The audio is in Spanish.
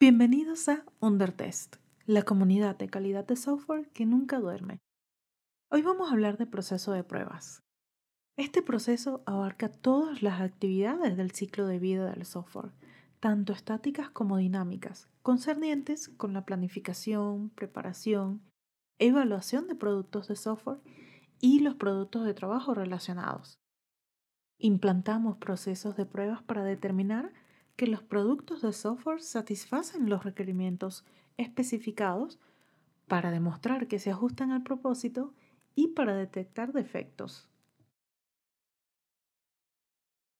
Bienvenidos a Undertest, la comunidad de calidad de software que nunca duerme. Hoy vamos a hablar de proceso de pruebas. Este proceso abarca todas las actividades del ciclo de vida del software, tanto estáticas como dinámicas, concernientes con la planificación, preparación, evaluación de productos de software y los productos de trabajo relacionados. Implantamos procesos de pruebas para determinar que los productos de software satisfacen los requerimientos especificados para demostrar que se ajustan al propósito y para detectar defectos.